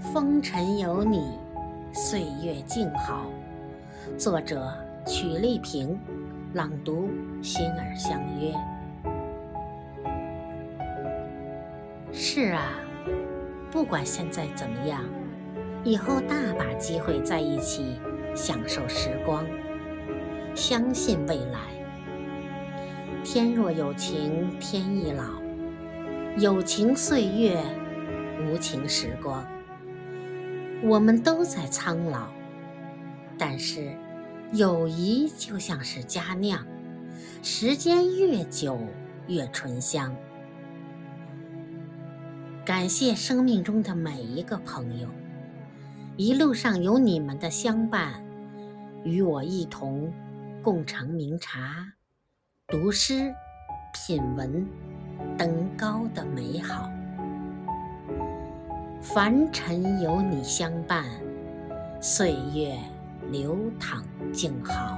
风尘有你，岁月静好。作者：曲丽萍，朗读：心儿相约。是啊，不管现在怎么样，以后大把机会在一起享受时光。相信未来，天若有情天亦老，有情岁月，无情时光。我们都在苍老，但是友谊就像是佳酿，时间越久越醇香。感谢生命中的每一个朋友，一路上有你们的相伴，与我一同共尝茗茶、读诗、品文、登高的美好。凡尘有你相伴，岁月流淌静好。